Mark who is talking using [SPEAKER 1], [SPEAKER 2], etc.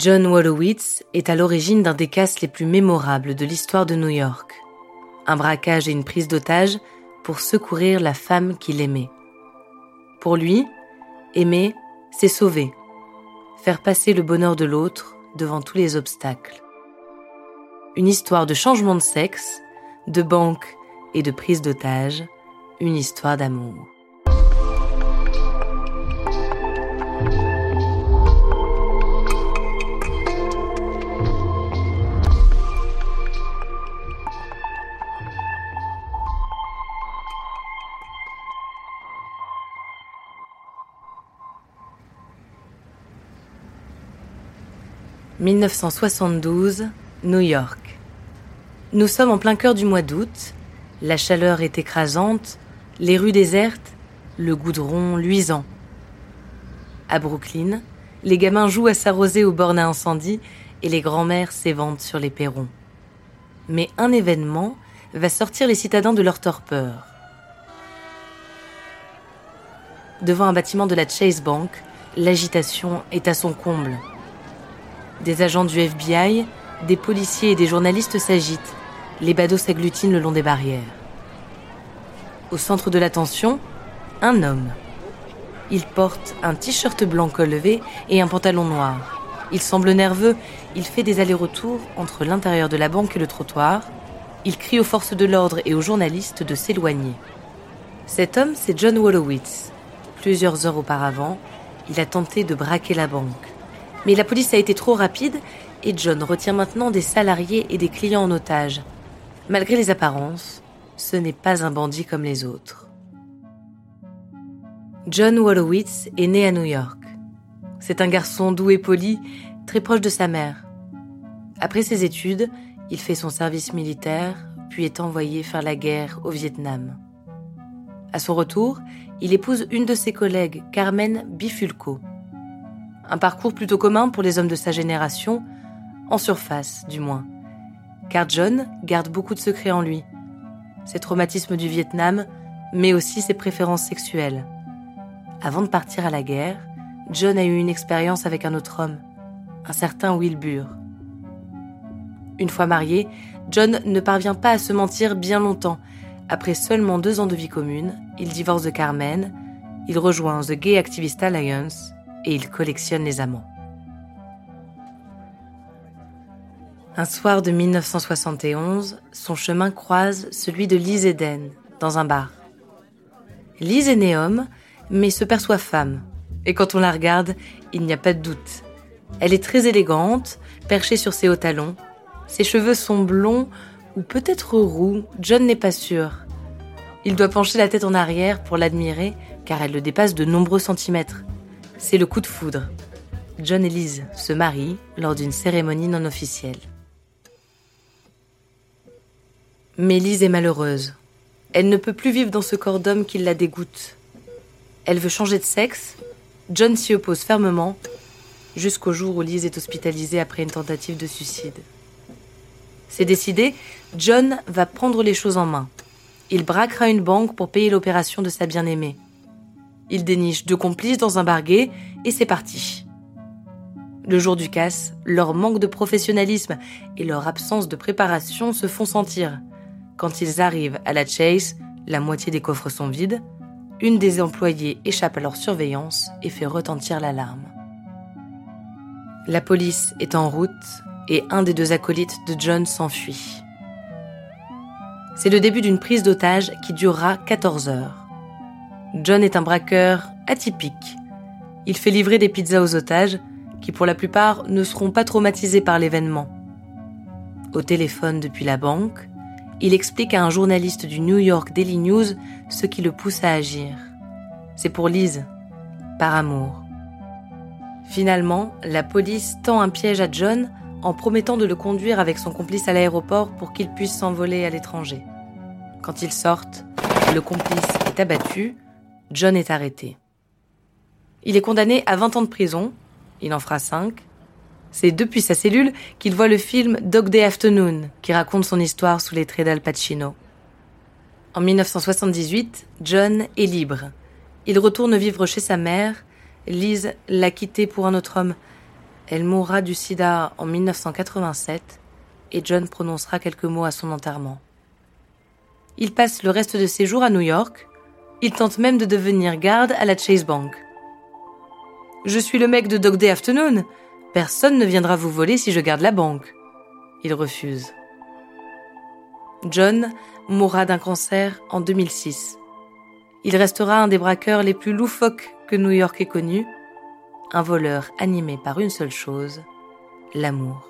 [SPEAKER 1] John Wolowitz est à l'origine d'un des casses les plus mémorables de l'histoire de New York. Un braquage et une prise d'otage pour secourir la femme qu'il aimait. Pour lui, aimer, c'est sauver, faire passer le bonheur de l'autre devant tous les obstacles. Une histoire de changement de sexe, de banque et de prise d'otage, une histoire d'amour. 1972, New York. Nous sommes en plein cœur du mois d'août, la chaleur est écrasante, les rues désertes, le goudron luisant. À Brooklyn, les gamins jouent à s'arroser aux bornes à incendie et les grands-mères s'éventent sur les perrons. Mais un événement va sortir les citadins de leur torpeur. Devant un bâtiment de la Chase Bank, l'agitation est à son comble. Des agents du FBI, des policiers et des journalistes s'agitent. Les badauds s'agglutinent le long des barrières. Au centre de l'attention, un homme. Il porte un t-shirt blanc col levé et un pantalon noir. Il semble nerveux, il fait des allers-retours entre l'intérieur de la banque et le trottoir. Il crie aux forces de l'ordre et aux journalistes de s'éloigner. Cet homme, c'est John Wolowitz. Plusieurs heures auparavant, il a tenté de braquer la banque. Mais la police a été trop rapide et John retient maintenant des salariés et des clients en otage. Malgré les apparences, ce n'est pas un bandit comme les autres. John Wolowitz est né à New York. C'est un garçon doux et poli, très proche de sa mère. Après ses études, il fait son service militaire, puis est envoyé faire la guerre au Vietnam. À son retour, il épouse une de ses collègues, Carmen Bifulco un parcours plutôt commun pour les hommes de sa génération, en surface du moins. Car John garde beaucoup de secrets en lui. Ses traumatismes du Vietnam, mais aussi ses préférences sexuelles. Avant de partir à la guerre, John a eu une expérience avec un autre homme, un certain Wilbur. Une fois marié, John ne parvient pas à se mentir bien longtemps. Après seulement deux ans de vie commune, il divorce de Carmen, il rejoint The Gay Activist Alliance et il collectionne les amants. Un soir de 1971, son chemin croise celui de Lise Eden, dans un bar. Lise est née homme, mais se perçoit femme. Et quand on la regarde, il n'y a pas de doute. Elle est très élégante, perchée sur ses hauts talons. Ses cheveux sont blonds ou peut-être roux, John n'est pas sûr. Il doit pencher la tête en arrière pour l'admirer car elle le dépasse de nombreux centimètres. C'est le coup de foudre. John et Liz se marient lors d'une cérémonie non officielle. Mais Liz est malheureuse. Elle ne peut plus vivre dans ce corps d'homme qui la dégoûte. Elle veut changer de sexe. John s'y oppose fermement, jusqu'au jour où Liz est hospitalisée après une tentative de suicide. C'est décidé, John va prendre les choses en main. Il braquera une banque pour payer l'opération de sa bien-aimée. Il déniche deux complices dans un barguet et c'est parti. Le jour du casse, leur manque de professionnalisme et leur absence de préparation se font sentir. Quand ils arrivent à la chase, la moitié des coffres sont vides, une des employées échappe à leur surveillance et fait retentir l'alarme. La police est en route et un des deux acolytes de John s'enfuit. C'est le début d'une prise d'otage qui durera 14 heures. John est un braqueur atypique. Il fait livrer des pizzas aux otages, qui pour la plupart ne seront pas traumatisés par l'événement. Au téléphone depuis la banque, il explique à un journaliste du New York Daily News ce qui le pousse à agir. C'est pour Lise, par amour. Finalement, la police tend un piège à John en promettant de le conduire avec son complice à l'aéroport pour qu'il puisse s'envoler à l'étranger. Quand ils sortent, le complice est abattu, John est arrêté. Il est condamné à 20 ans de prison, il en fera 5. C'est depuis sa cellule qu'il voit le film Dog Day Afternoon, qui raconte son histoire sous les traits d'Al Pacino. En 1978, John est libre. Il retourne vivre chez sa mère. Lise l'a quitté pour un autre homme. Elle mourra du sida en 1987 et John prononcera quelques mots à son enterrement. Il passe le reste de ses jours à New York. Il tente même de devenir garde à la Chase Bank. Je suis le mec de Dog Day Afternoon. Personne ne viendra vous voler si je garde la banque. Il refuse. John mourra d'un cancer en 2006. Il restera un des braqueurs les plus loufoques que New York ait connu, un voleur animé par une seule chose, l'amour.